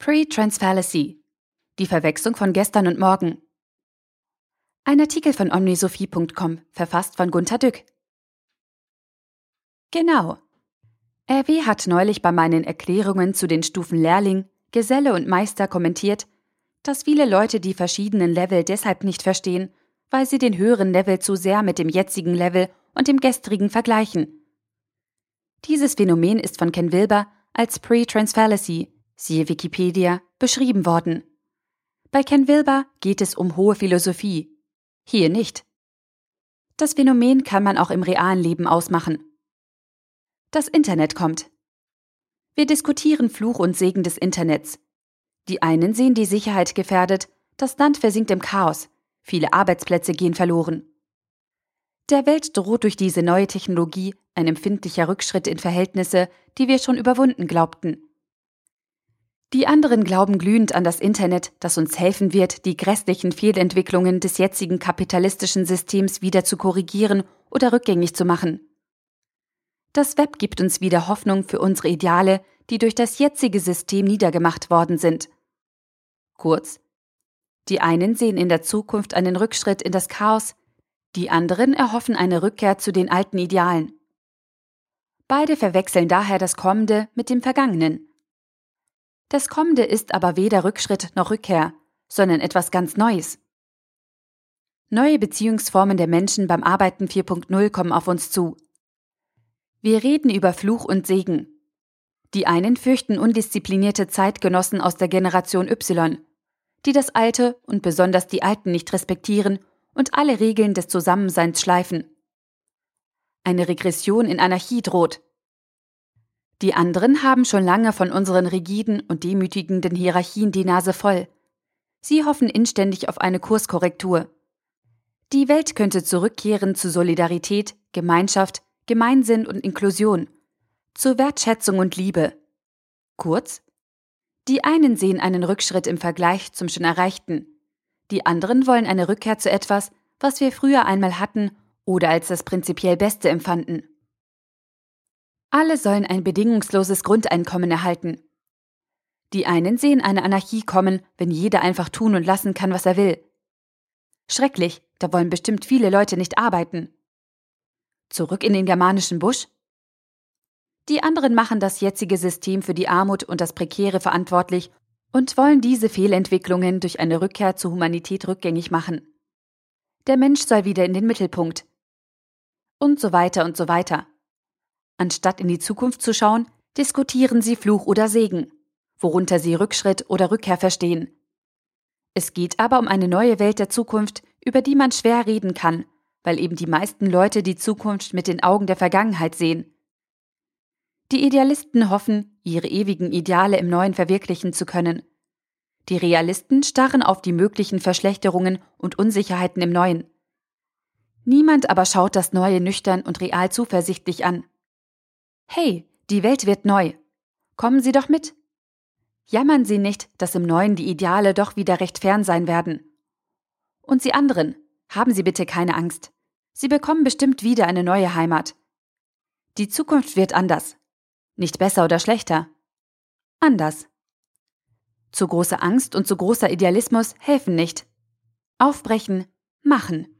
Pre-Transfallacy. Die Verwechslung von gestern und morgen. Ein Artikel von omnisophie.com, verfasst von Gunther Dück. Genau. RW hat neulich bei meinen Erklärungen zu den Stufen Lehrling, Geselle und Meister kommentiert, dass viele Leute die verschiedenen Level deshalb nicht verstehen, weil sie den höheren Level zu sehr mit dem jetzigen Level und dem gestrigen vergleichen. Dieses Phänomen ist von Ken Wilber als Pre-Transfallacy, siehe Wikipedia, beschrieben worden. Bei Ken Wilber geht es um hohe Philosophie. Hier nicht. Das Phänomen kann man auch im realen Leben ausmachen. Das Internet kommt. Wir diskutieren Fluch und Segen des Internets. Die einen sehen die Sicherheit gefährdet, das Land versinkt im Chaos, viele Arbeitsplätze gehen verloren. Der Welt droht durch diese neue Technologie ein empfindlicher Rückschritt in Verhältnisse, die wir schon überwunden glaubten. Die anderen glauben glühend an das Internet, das uns helfen wird, die grässlichen Fehlentwicklungen des jetzigen kapitalistischen Systems wieder zu korrigieren oder rückgängig zu machen. Das Web gibt uns wieder Hoffnung für unsere Ideale, die durch das jetzige System niedergemacht worden sind. Kurz, die einen sehen in der Zukunft einen Rückschritt in das Chaos, die anderen erhoffen eine Rückkehr zu den alten Idealen. Beide verwechseln daher das Kommende mit dem Vergangenen. Das Kommende ist aber weder Rückschritt noch Rückkehr, sondern etwas ganz Neues. Neue Beziehungsformen der Menschen beim Arbeiten 4.0 kommen auf uns zu. Wir reden über Fluch und Segen. Die einen fürchten undisziplinierte Zeitgenossen aus der Generation Y, die das Alte und besonders die Alten nicht respektieren und alle Regeln des Zusammenseins schleifen. Eine Regression in Anarchie droht. Die anderen haben schon lange von unseren rigiden und demütigenden Hierarchien die Nase voll. Sie hoffen inständig auf eine Kurskorrektur. Die Welt könnte zurückkehren zu Solidarität, Gemeinschaft, Gemeinsinn und Inklusion, zur Wertschätzung und Liebe. Kurz, die einen sehen einen Rückschritt im Vergleich zum schon Erreichten, die anderen wollen eine Rückkehr zu etwas, was wir früher einmal hatten oder als das prinzipiell Beste empfanden. Alle sollen ein bedingungsloses Grundeinkommen erhalten. Die einen sehen eine Anarchie kommen, wenn jeder einfach tun und lassen kann, was er will. Schrecklich, da wollen bestimmt viele Leute nicht arbeiten. Zurück in den germanischen Busch? Die anderen machen das jetzige System für die Armut und das Prekäre verantwortlich und wollen diese Fehlentwicklungen durch eine Rückkehr zur Humanität rückgängig machen. Der Mensch soll wieder in den Mittelpunkt. Und so weiter und so weiter. Anstatt in die Zukunft zu schauen, diskutieren sie Fluch oder Segen, worunter sie Rückschritt oder Rückkehr verstehen. Es geht aber um eine neue Welt der Zukunft, über die man schwer reden kann, weil eben die meisten Leute die Zukunft mit den Augen der Vergangenheit sehen. Die Idealisten hoffen, ihre ewigen Ideale im Neuen verwirklichen zu können. Die Realisten starren auf die möglichen Verschlechterungen und Unsicherheiten im Neuen. Niemand aber schaut das Neue nüchtern und real zuversichtlich an. Hey, die Welt wird neu. Kommen Sie doch mit. Jammern Sie nicht, dass im Neuen die Ideale doch wieder recht fern sein werden. Und Sie anderen, haben Sie bitte keine Angst. Sie bekommen bestimmt wieder eine neue Heimat. Die Zukunft wird anders. Nicht besser oder schlechter. Anders. Zu große Angst und zu großer Idealismus helfen nicht. Aufbrechen, machen.